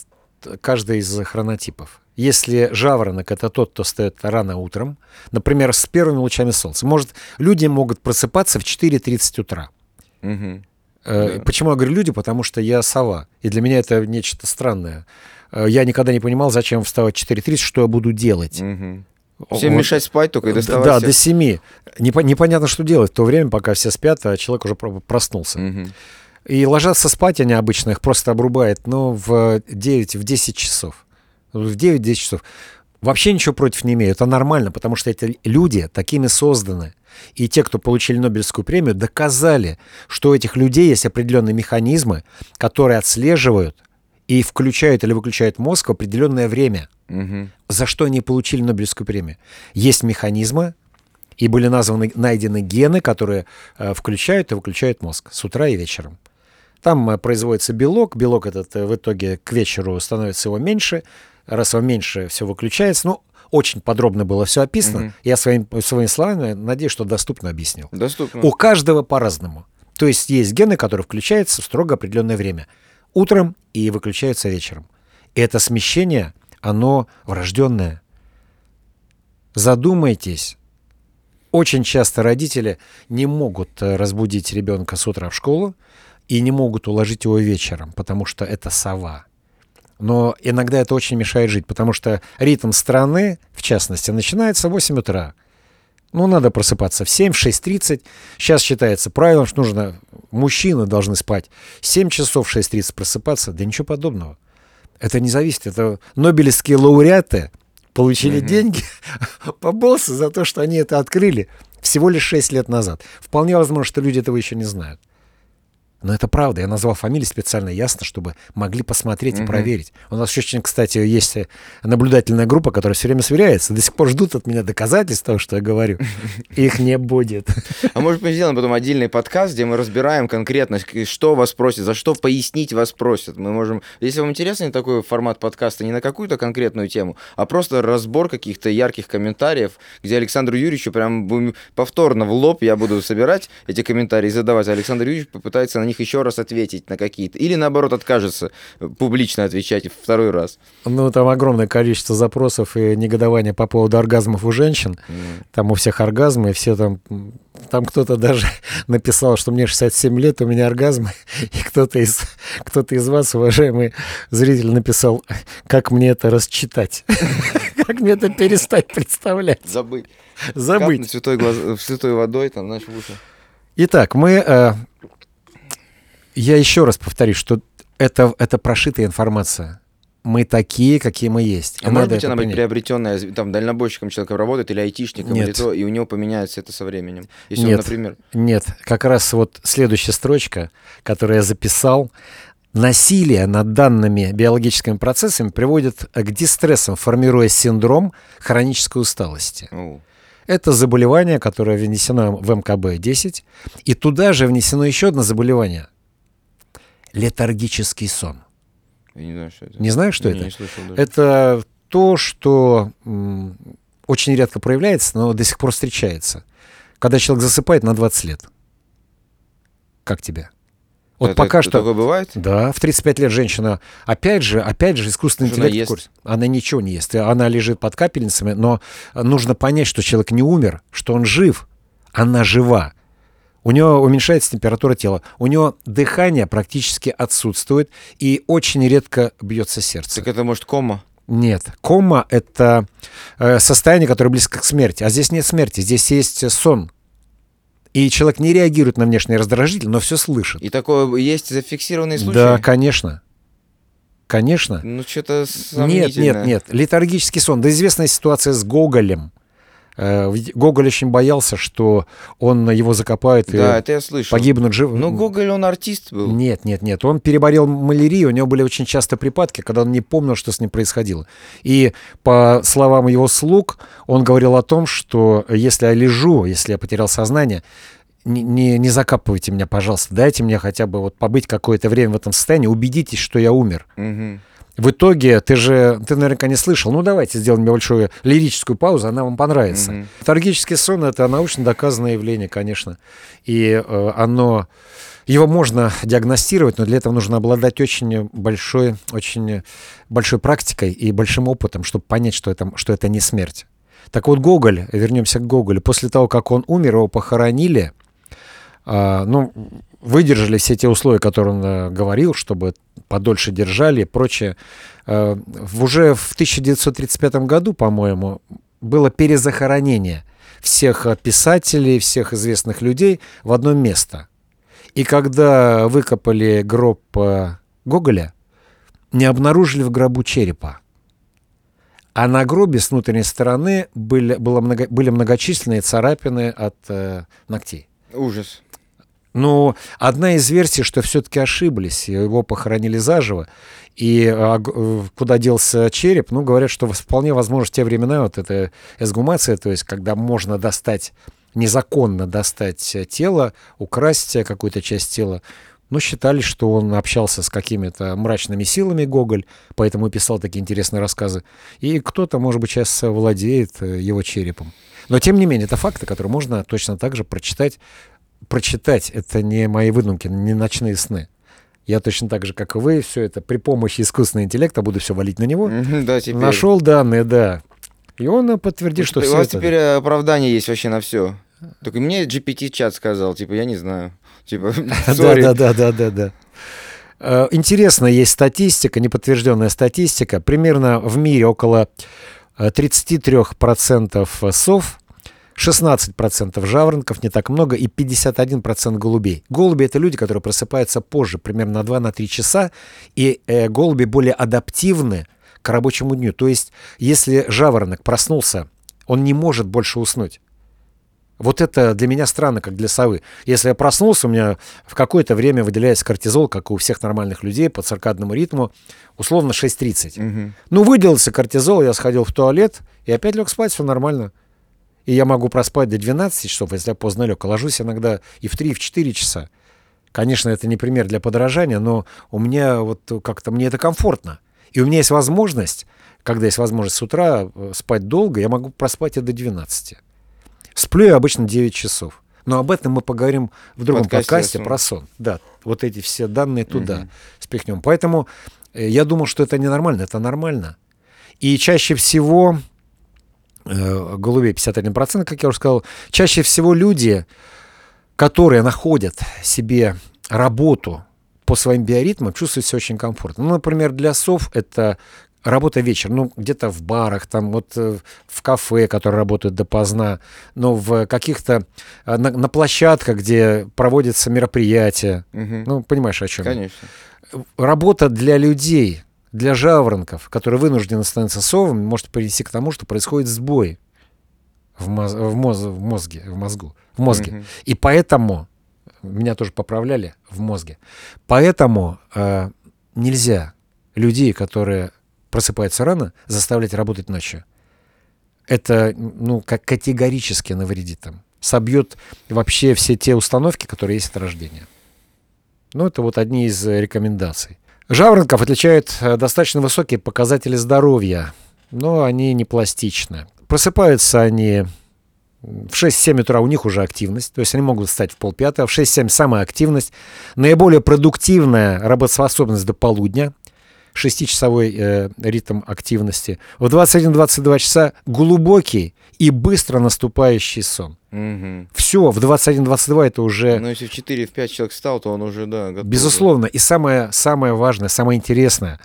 [SPEAKER 2] каждый из хронотипов. Если жаворонок — это тот, кто встает рано утром, например, с первыми лучами солнца, может, люди могут просыпаться в 4.30 утра.
[SPEAKER 1] Мгм.
[SPEAKER 2] Э,
[SPEAKER 1] Да.
[SPEAKER 2] Почему я говорю люди? Потому что я сова. И для меня это нечто странное. Э, Я никогда не понимал, зачем вставать в 4.30, что я буду делать.
[SPEAKER 1] Мгм. Всем
[SPEAKER 2] Вот.
[SPEAKER 1] мешать спать только и доставать
[SPEAKER 2] Да,
[SPEAKER 1] всех.
[SPEAKER 2] до 7. Непо- непонятно, что делать в то время, пока все спят, а человек уже про- проснулся.
[SPEAKER 1] Мгм.
[SPEAKER 2] И ложатся спать они обычно, их просто обрубает, ну, в 9, в 10 часов. В 9-10 часов. Вообще ничего против не имею. Это нормально, потому что эти люди такими созданы. И те, кто получили Нобелевскую премию, доказали, что у этих людей есть определенные механизмы, которые отслеживают и включают или выключают мозг в определенное время
[SPEAKER 1] Мгм.
[SPEAKER 2] за что они получили Нобелевскую премию. Есть механизмы, и были названы, найдены гены, которые э, включают и выключают мозг с утра и вечером. Там э, производится белок, белок этот э, в итоге к вечеру становится его меньше, раз его меньше, все выключается. Ну, очень подробно было все описано.
[SPEAKER 1] Мгм.
[SPEAKER 2] Я своим, своими словами надеюсь, что доступно объяснил.
[SPEAKER 1] Доступно.
[SPEAKER 2] У каждого по-разному. То есть есть гены, которые включаются в строго определенное время. Утром и выключаются вечером. И это смещение, оно врожденное. Задумайтесь. Очень часто родители не могут э, разбудить ребенка с утра в школу и не могут уложить его вечером, потому что это сова. Но иногда это очень мешает жить, потому что ритм страны, в частности, начинается в 8 утра. Ну, надо просыпаться в 7, в 6.30. Сейчас считается правилом, что нужно, мужчины должны спать 7 часов в 6.30 просыпаться. Да ничего подобного. Это не зависит. Это нобелевские лауреаты получили
[SPEAKER 1] Мгм.
[SPEAKER 2] деньги по боссу за то, что они это открыли всего лишь 6 лет назад. Вполне возможно, что люди этого еще не знают. Но это правда. Я назвал фамилии специально ясно, чтобы могли посмотреть и
[SPEAKER 1] Мгм.
[SPEAKER 2] проверить. У нас еще очень, кстати, есть э, наблюдательная группа, которая все время сверяется. До сих пор ждут от меня доказательств того, что я говорю. Их не будет.
[SPEAKER 1] А может мы сделаем потом отдельный подкаст, где мы разбираем конкретно, что вас просят, за что пояснить вас просят. Мы можем, если вам интересен такой формат подкаста, не на какую-то конкретную тему, а просто разбор каких-то ярких комментариев, где Александру Юрьевичу прям повторно в лоб я буду собирать эти комментарии и задавать, а Александр Юрьевич попытается на них еще раз ответить на какие-то. Или наоборот откажется э, публично отвечать второй раз.
[SPEAKER 2] Ну, там огромное количество запросов и негодования по поводу оргазмов у женщин.
[SPEAKER 1] М.
[SPEAKER 2] Там у всех оргазмы, и все там... Там кто-то даже написал, что мне 67 лет, у меня оргазмы. И кто-то из, кто-то из вас, уважаемый зритель, написал, как мне это расчитать. Как мне это перестать представлять.
[SPEAKER 1] Забыть.
[SPEAKER 2] Забыть.
[SPEAKER 1] Капнуть святой, глаз- святой водой, там, знаешь, в уши.
[SPEAKER 2] Итак, мы... э, я еще раз повторюсь, что это, это прошитая информация. Мы такие, какие мы есть. И
[SPEAKER 1] А может
[SPEAKER 2] надо
[SPEAKER 1] быть, она быть
[SPEAKER 2] принять.
[SPEAKER 1] приобретенная, там, дальнобойщиком человека работает или айтишником,
[SPEAKER 2] Нет.
[SPEAKER 1] или то, и у него поменяется это со временем. Если он,
[SPEAKER 2] Нет.
[SPEAKER 1] например...
[SPEAKER 2] Нет, как раз вот следующая строчка, которую я записал. Насилие над данными биологическими процессами приводит к дистрессам, формируя синдром хронической усталости.
[SPEAKER 1] О,
[SPEAKER 2] Это заболевание, которое внесено в МКБ-10, и туда же внесено еще одно заболевание – летаргический сон.
[SPEAKER 1] я не знаю, что это.
[SPEAKER 2] Не знаешь, что
[SPEAKER 1] Не,
[SPEAKER 2] это?
[SPEAKER 1] Не слышал даже.
[SPEAKER 2] Это то, что очень редко проявляется, но до сих пор встречается. Когда человек засыпает на 20 лет. Как тебе? Вот
[SPEAKER 1] Это-
[SPEAKER 2] пока
[SPEAKER 1] это
[SPEAKER 2] что...
[SPEAKER 1] Такое бывает?
[SPEAKER 2] Да, в 35 лет женщина, опять же, опять же, искусственный
[SPEAKER 1] она
[SPEAKER 2] интеллект в
[SPEAKER 1] ест?
[SPEAKER 2] курсе. Она ничего не ест. Она лежит под капельницами, но нужно понять, что человек не умер, что он жив. Она жива. У него уменьшается температура тела. У него дыхание практически отсутствует и очень редко бьется сердце.
[SPEAKER 1] Так это может кома?
[SPEAKER 2] Нет, кома — это э, состояние, которое близко к смерти. А здесь нет смерти, здесь есть сон. И человек не реагирует на внешний раздражитель, но все слышит.
[SPEAKER 1] И такое есть зафиксированные случаи?
[SPEAKER 2] Да, конечно. Конечно.
[SPEAKER 1] Ну, что-то
[SPEAKER 2] Нет,
[SPEAKER 1] сомнительно.
[SPEAKER 2] нет, нет. Летаргический сон. Да известная ситуация с Гоголем. Э, Гоголь очень боялся, что он его закопает
[SPEAKER 1] Да,
[SPEAKER 2] и
[SPEAKER 1] это я слышал.
[SPEAKER 2] погибнут живым.
[SPEAKER 1] Ну, Гоголь, он артист был.
[SPEAKER 2] Нет, нет, нет. Он переболел малярией, у него были очень часто припадки, когда он не помнил, что с ним происходило. И по словам его слуг, он говорил о том, что если я лежу, если я потерял сознание, не, не, не закапывайте меня, пожалуйста, дайте мне хотя бы вот побыть какое-то время в этом состоянии, убедитесь, что я умер.
[SPEAKER 1] Мгм.
[SPEAKER 2] В итоге, ты же, ты наверняка не слышал, ну давайте сделаем небольшую лирическую паузу, она вам понравится.
[SPEAKER 1] Мгм.
[SPEAKER 2] Таргический сон — это научно доказанное явление, конечно. И э, оно, его можно диагностировать, но для этого нужно обладать очень большой, очень большой практикой и большим опытом, чтобы понять, что это, что это не смерть. Так вот, Гоголь, вернемся к Гоголю, после того, как он умер, его похоронили, а, ну, выдержали все те условия, которые он э, говорил, чтобы подольше держали и прочее. Э, уже в 1935 году, по-моему, было перезахоронение всех э, писателей, всех известных людей в одно место. И когда выкопали гроб Гоголя, не обнаружили в гробу черепа. А на гробе с внутренней стороны были, было много, были многочисленные царапины от э, ногтей.
[SPEAKER 1] Ужас.
[SPEAKER 2] Ну, одна из версий, что все-таки ошиблись, его похоронили заживо. И а, э, куда делся череп, ну, говорят, что вполне возможно в те времена вот эта эсгумация, то есть когда можно достать, незаконно достать э, тело, украсть э, какую-то часть тела, но считали, что он общался с какими-то мрачными силами Гоголь, поэтому и писал такие интересные рассказы. И кто-то, может быть, сейчас владеет его черепом. Но, тем не менее, это факты, которые можно точно так же прочитать. Прочитать — это не мои выдумки, не ночные сны. Я точно так же, как и вы, все это при помощи искусственного интеллекта буду все валить на него.
[SPEAKER 1] Да, теперь.
[SPEAKER 2] Нашел данные, да. И он э, подтвердит, что
[SPEAKER 1] У
[SPEAKER 2] все
[SPEAKER 1] вас
[SPEAKER 2] это...
[SPEAKER 1] теперь э, оправдание есть вообще на все. Только мне GPT-чат сказал, типа, я не знаю. Типа,
[SPEAKER 2] Да, да, да, да, да, да. Э, Интересная есть статистика, неподтвержденная статистика. Примерно в мире около э, 33% сов, 16% жаворонков, не так много, и 51% голубей. Голуби — это люди, которые просыпаются позже, примерно на 2-3 часа, и э, голуби более адаптивны к рабочему дню. То есть, если жаворонок проснулся, он не может больше уснуть. Вот это для меня странно, как для совы. Если я проснулся, у меня в какое-то время выделяется кортизол, как у всех нормальных людей, по циркадному ритму, условно 6.30.
[SPEAKER 1] Мгм.
[SPEAKER 2] Ну, выделился кортизол, я сходил в туалет и опять лег спать, все нормально. И я могу проспать до 12 часов, если я поздно лег. Ложусь иногда и в 3, и в 4 часа. Конечно, это не пример для подражания, но у меня вот как-то мне это комфортно. И у меня есть возможность, когда есть возможность с утра э, спать долго, я могу проспать и до 12. Сплю я обычно 9 часов. Но об этом мы поговорим в другом
[SPEAKER 1] Подкасте
[SPEAKER 2] подкасте, про сон. Да, вот эти все данные туда
[SPEAKER 1] Мгм.
[SPEAKER 2] спихнем. Поэтому э, я думал, что это ненормально. Это нормально. И чаще всего, голубей 51%, как я уже сказал, чаще всего люди, которые находят себе работу по своим биоритмам, чувствуют себя очень комфортно. Ну, например, для сов это работа вечером, ну, где-то в барах, там вот э, в кафе, которые работают допоздна, но в каких-то, э, на, на площадках, где проводятся мероприятия.
[SPEAKER 1] Мгм.
[SPEAKER 2] Ну, понимаешь, о чем я
[SPEAKER 1] Конечно.
[SPEAKER 2] работа для людей, для жаворонков, которые вынуждены становиться совами, может привести к тому, что происходит сбой в, моз- в, моз- в мозге, в мозгу, в мозге.
[SPEAKER 1] Мгм.
[SPEAKER 2] И поэтому меня тоже поправляли в мозге. Поэтому э, нельзя людей, которые просыпаются рано, заставлять работать ночью. Это ну как категорически навредит им, собьет вообще все те установки, которые есть от рождения. Ну, это вот одни из рекомендаций. Жаворонков отличают э, достаточно высокие показатели здоровья, но они не пластичны. Просыпаются они в 6-7 утра, у них уже активность, то есть они могут встать в полпятого, в 6-7 самая активность, наиболее продуктивная работоспособность до полудня, 6-часовой э, ритм активности. В 21-22 часа глубокий и быстро наступающий сон.
[SPEAKER 1] Мгм.
[SPEAKER 2] Все, в 21-22 это уже
[SPEAKER 1] Ну, если в 4-5 человек встал, то он уже, да, готов.
[SPEAKER 2] Безусловно. И самое, самое важное, самое интересное,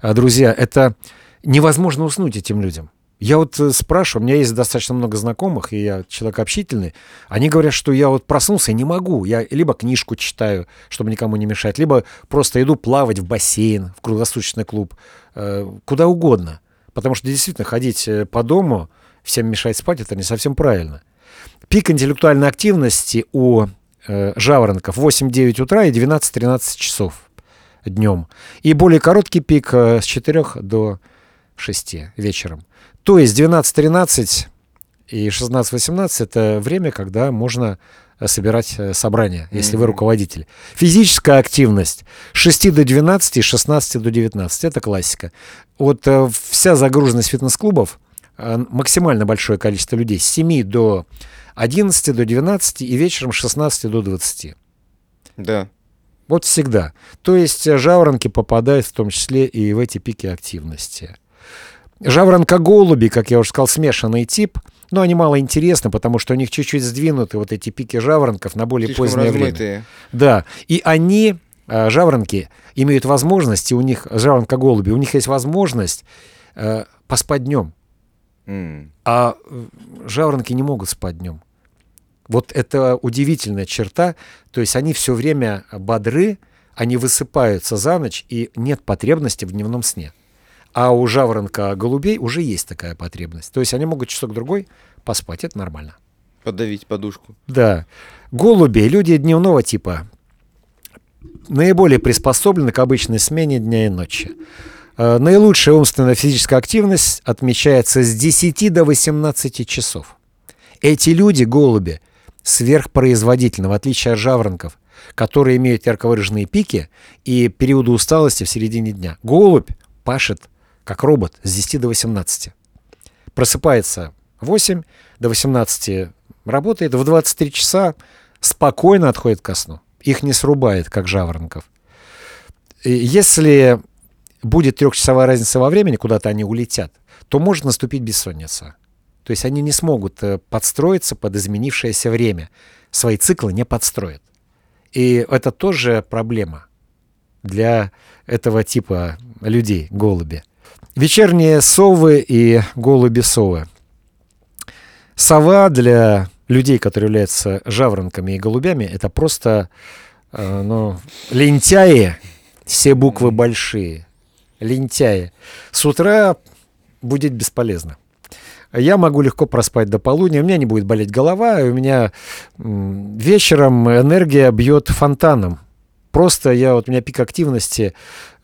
[SPEAKER 2] а, друзья, это невозможно уснуть этим людям. Я вот э, спрашиваю, у меня есть достаточно много знакомых, и я человек общительный. Они говорят, что я вот проснулся и не могу. Я либо книжку читаю, чтобы никому не мешать, либо просто иду плавать в бассейн, в круглосуточный клуб, э, куда угодно. Потому что действительно ходить э, по дому, всем мешать спать, это не совсем правильно. Пик интеллектуальной активности у жаворонков 8-9 утра и 12-13 часов днем. И более короткий пик с 4 до 6 вечером. То есть 12-13 и 16-18 это время, когда можно э, собирать э, собрания, если вы
[SPEAKER 1] Мгм.
[SPEAKER 2] руководитель. Физическая активность с 6 до 12 и с 16 до 19. Это классика. Вот э, вся загруженность фитнес-клубов, максимально большое количество людей с 7 до 11 до 12 и вечером с 16 до 20.
[SPEAKER 1] Да.
[SPEAKER 2] Вот всегда. То есть жаворонки попадают в том числе и в эти пики активности. Жаворонка-голуби, как я уже сказал, смешанный тип, но они мало интересны, потому что у них чуть-чуть сдвинуты вот эти пики жаворонков на более
[SPEAKER 1] Слишком
[SPEAKER 2] позднее время.
[SPEAKER 1] размытые.
[SPEAKER 2] Да, и они, э, жаворонки, имеют возможность, и у них, жаворонка-голуби, у них есть возможность э, поспать днем.
[SPEAKER 1] М.
[SPEAKER 2] А э, жаворонки не могут спать днем. Вот это удивительная черта. То есть они все время бодры, они высыпаются за ночь, и нет потребности в дневном сне. А у жаворонка голубей уже есть такая потребность. То есть они могут часок-другой поспать, это нормально.
[SPEAKER 1] Подавить подушку.
[SPEAKER 2] Да. Голуби, люди дневного типа, наиболее приспособлены к обычной смене дня и ночи. Э, Наилучшая умственная физическая активность отмечается с 10 до 18 часов. Эти люди, голуби, сверхпроизводительны, в отличие от жаворонков, которые имеют ярко выраженные пики и периоды усталости в середине дня. Голубь пашет как робот с 10 до 18. Просыпается 8 до 18 работает, в 23 часа спокойно отходит ко сну. Их не срубает, как жаворонков. И Если будет трехчасовая разница во времени, куда-то они улетят, то может наступить бессонница. То есть они не смогут э, подстроиться под изменившееся время. Свои циклы не подстроят. И это тоже проблема для этого типа людей, голуби. Вечерние совы и голуби-совы. Сова для людей, которые являются жаворонками и голубями, это просто э, ну, лентяи, все буквы большие, лентяи. С утра будет бесполезно. Я могу легко проспать до полудня, у меня не будет болеть голова, у меня вечером энергия бьет фонтаном. Просто я, вот у меня пик активности,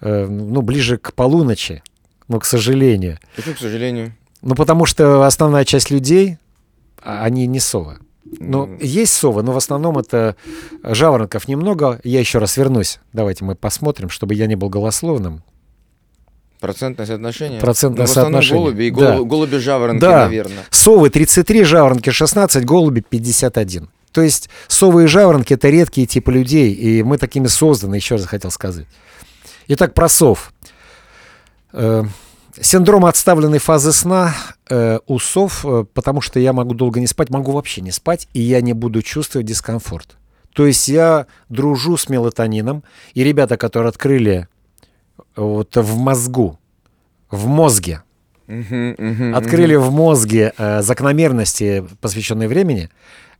[SPEAKER 2] э, ну, ближе к полуночи, но, к сожалению.
[SPEAKER 1] Почему, к сожалению?
[SPEAKER 2] Ну, потому что основная часть людей, а, они не совы. Ну, есть совы, но в основном это жаворонков немного. Я еще раз вернусь. Давайте мы посмотрим, чтобы я не был голословным.
[SPEAKER 1] Процентное соотношение?
[SPEAKER 2] Процентное
[SPEAKER 1] Ну,
[SPEAKER 2] соотношение.
[SPEAKER 1] голуби и
[SPEAKER 2] Да.
[SPEAKER 1] голу- голуби-жаворонки,
[SPEAKER 2] Да.
[SPEAKER 1] наверное.
[SPEAKER 2] Совы 33, жаворонки 16, голуби 51. То есть совы и жаворонки — это редкие типы людей, и мы такими созданы, еще раз хотел сказать. Итак, про сов. Э, Синдром отставленной фазы сна э, у сов, э, потому что я могу долго не спать, могу вообще не спать, и я не буду чувствовать дискомфорт. То есть я дружу с мелатонином, и ребята, которые открыли вот в мозгу, в мозге, открыли в мозге э, закономерности, посвященные времени,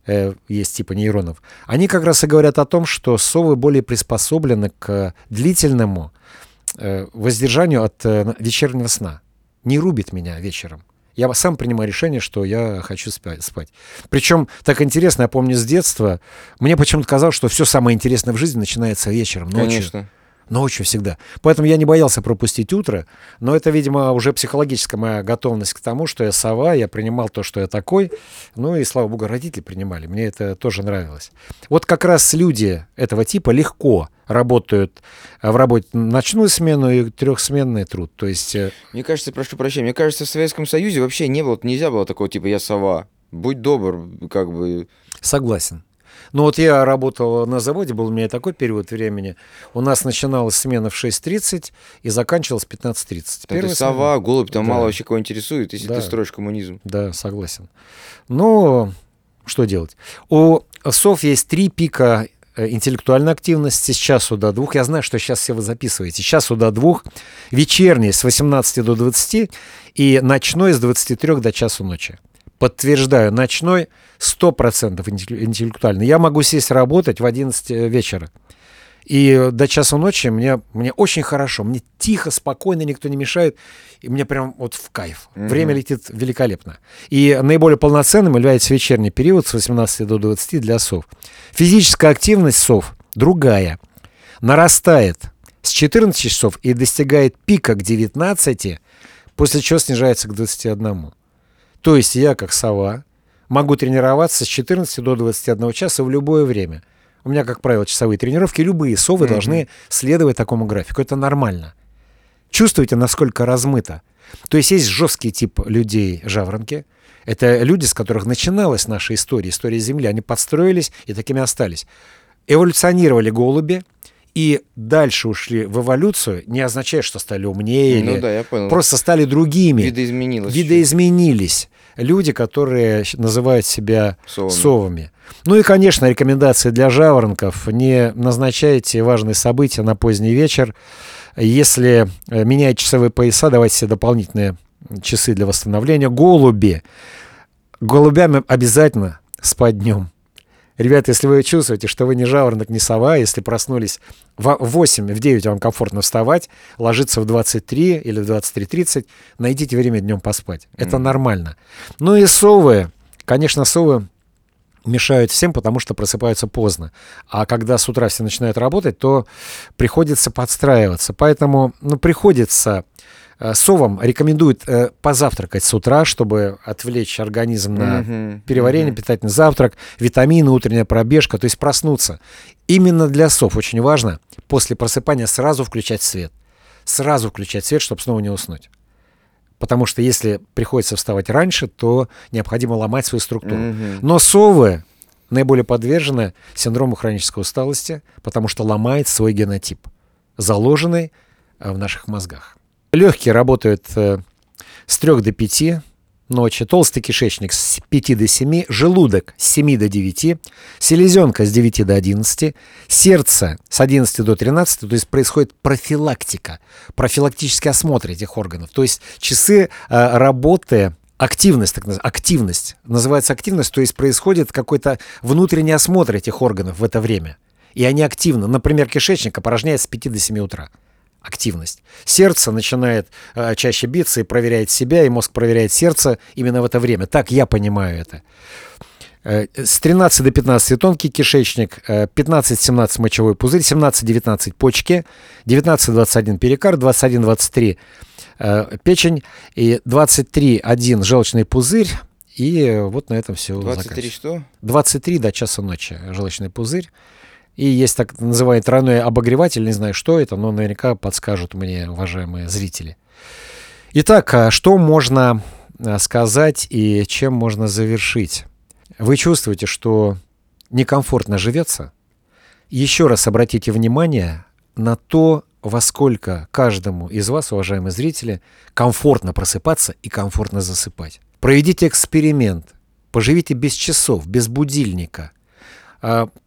[SPEAKER 2] э, есть типа нейронов, они как раз и говорят о том, что совы более приспособлены к длительному э, воздержанию от э, вечернего сна. Не рубит меня вечером. Я сам принимаю решение, что я хочу спать. спать. Причем так интересно, я помню с детства, мне почему-то казалось, что все самое интересное в жизни начинается вечером, ночью.
[SPEAKER 1] Конечно.
[SPEAKER 2] Ночью всегда. Поэтому я не боялся пропустить утро, но это, видимо, уже психологическая моя готовность к тому, что я сова, я принимал то, что я такой. Ну и, слава богу, родители принимали. Мне это тоже нравилось. Вот как раз люди этого типа легко работают э, в работе ночную смену и трехсменный труд. То есть э,
[SPEAKER 1] Мне кажется, прошу прощения, мне кажется, в Советском Союзе вообще не было, нельзя было такого типа «я сова». Будь добр, как бы.
[SPEAKER 2] Согласен. Ну вот я работал на заводе, был у меня такой период времени. У нас начиналась смена в 6.30 и заканчивалась в 15.30.
[SPEAKER 1] Там ты сова, голубь, там
[SPEAKER 2] Да.
[SPEAKER 1] мало вообще кого интересует, если
[SPEAKER 2] Да.
[SPEAKER 1] ты строишь коммунизм.
[SPEAKER 2] Да, согласен. Но что делать? У сов есть три пика интеллектуальной активности с часу до двух. Я знаю, что сейчас все вы записываете. С часу до двух, вечерний с 18 до 20 и ночной с 23 до часу ночи. Подтверждаю, ночной 100% интелле- интеллектуальный. Я могу сесть работать в 11 вечера. И до часу ночи мне, мне очень хорошо, мне тихо, спокойно, никто не мешает, и мне прям вот в кайф.
[SPEAKER 1] Мгм.
[SPEAKER 2] Время летит великолепно. И наиболее полноценным является вечерний период с 18 до 20 для сов. Физическая активность сов другая, нарастает с 14 часов и достигает пика к 19, после чего снижается к 21. То есть я, как сова, могу тренироваться с 14 до 21 часа в любое время. У меня, как правило, часовые тренировки. Любые совы
[SPEAKER 1] Мгм.
[SPEAKER 2] должны следовать такому графику. Это нормально. Чувствуете, насколько размыто? То есть есть жесткий тип людей жаворонки. Это люди, с которых начиналась наша история, история Земли. Они подстроились и такими остались. Эволюционировали голуби и дальше ушли в эволюцию. Не означает, что стали умнее
[SPEAKER 1] Ну
[SPEAKER 2] или
[SPEAKER 1] да, я понял.
[SPEAKER 2] просто стали другими.
[SPEAKER 1] Видоизменилось.
[SPEAKER 2] Видоизменились люди, которые называют себя
[SPEAKER 1] Совами.
[SPEAKER 2] совами. Ну и, конечно, рекомендации для жаворонков. Не назначайте важные события на поздний вечер. Если э, меняют часовые пояса, давайте себе дополнительные часы для восстановления. Голуби. Голубям обязательно спать днем. Ребята, если вы чувствуете, что вы не жаворонок, не сова, если проснулись в 8, в 9 вам комфортно вставать, ложиться в 23 или в 23.30, найдите время днем поспать. Это
[SPEAKER 1] Мгм.
[SPEAKER 2] нормально. Ну и совы. Конечно, совы мешают всем, потому что просыпаются поздно. А когда с утра все начинают работать, то приходится подстраиваться. Поэтому, ну, приходится совам рекомендуют э, позавтракать с утра, чтобы отвлечь организм на
[SPEAKER 1] Мгм,
[SPEAKER 2] переварение,
[SPEAKER 1] мгм.
[SPEAKER 2] питательный завтрак, витамины, утренняя пробежка, то есть проснуться. Именно для сов очень важно после просыпания сразу включать свет. Сразу включать свет, чтобы снова не уснуть. Потому что если приходится вставать раньше, то необходимо ломать свою структуру.
[SPEAKER 1] Мгм.
[SPEAKER 2] Но совы наиболее подвержены синдрому хронической усталости, потому что ломает свой генотип, заложенный э, в наших мозгах. Легкие работают э, с 3 до 5 ночи, толстый кишечник с 5 до 7, желудок с 7 до 9, селезенка с 9 до 11, сердце с 11 до 13, то есть происходит профилактика, профилактический осмотр этих органов, то есть часы э, работы активность, так называемая, активность, называется активность, то есть происходит какой-то внутренний осмотр этих органов в это время. И они активно, например, кишечник опорожняет с 5 до 7 утра. Активность. Сердце начинает э, чаще биться и проверяет себя, и мозг проверяет сердце именно в это время. Так я понимаю это. Э, С 13 до 15 тонкий кишечник, э, 15-17 мочевой пузырь, 17-19 почки, 19-21 перикард, 21-23 э, печень и 23-1 желчный пузырь. И вот на этом все
[SPEAKER 1] 23 что?
[SPEAKER 2] 23 до часа ночи желчный пузырь. И есть так называемый тройной обогреватель, не знаю, что это, но наверняка подскажут мне, уважаемые зрители. Итак, а что можно а, сказать и чем можно завершить? Вы чувствуете, что некомфортно живется? Еще раз обратите внимание на то, во сколько каждому из вас, уважаемые зрители, комфортно просыпаться и комфортно засыпать. Проведите эксперимент, поживите без часов, без будильника,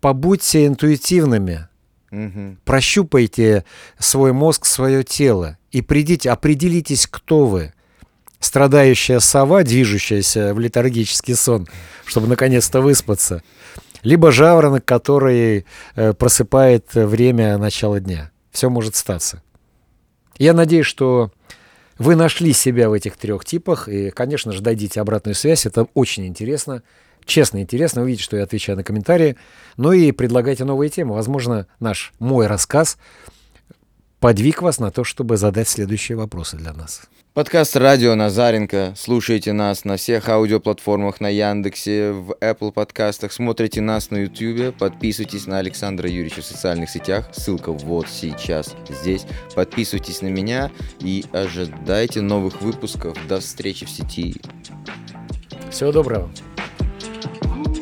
[SPEAKER 2] побудьте интуитивными,
[SPEAKER 1] Мгм.
[SPEAKER 2] прощупайте свой мозг, свое тело и придите, определитесь, кто вы. Страдающая сова, движущаяся в летаргический сон, чтобы наконец-то выспаться, либо жаворонок, который э, просыпает время начала дня. Все может статься. Я надеюсь, что вы нашли себя в этих трех типах, и, конечно же, дадите обратную связь, это очень интересно, честно интересно, увидеть, что я отвечаю на комментарии, ну и предлагайте новые темы. Возможно, наш, мой рассказ подвиг вас на то, чтобы задать следующие вопросы для нас.
[SPEAKER 1] Подкаст «Радио Назаренко». Слушайте нас на всех аудиоплатформах, на Яндексе, в Apple подкастах. Смотрите нас на YouTube. Подписывайтесь на Александра Юрьевича в социальных сетях. Ссылка вот сейчас здесь. Подписывайтесь на меня и ожидайте новых выпусков. До встречи в сети.
[SPEAKER 2] Всего доброго. Bye.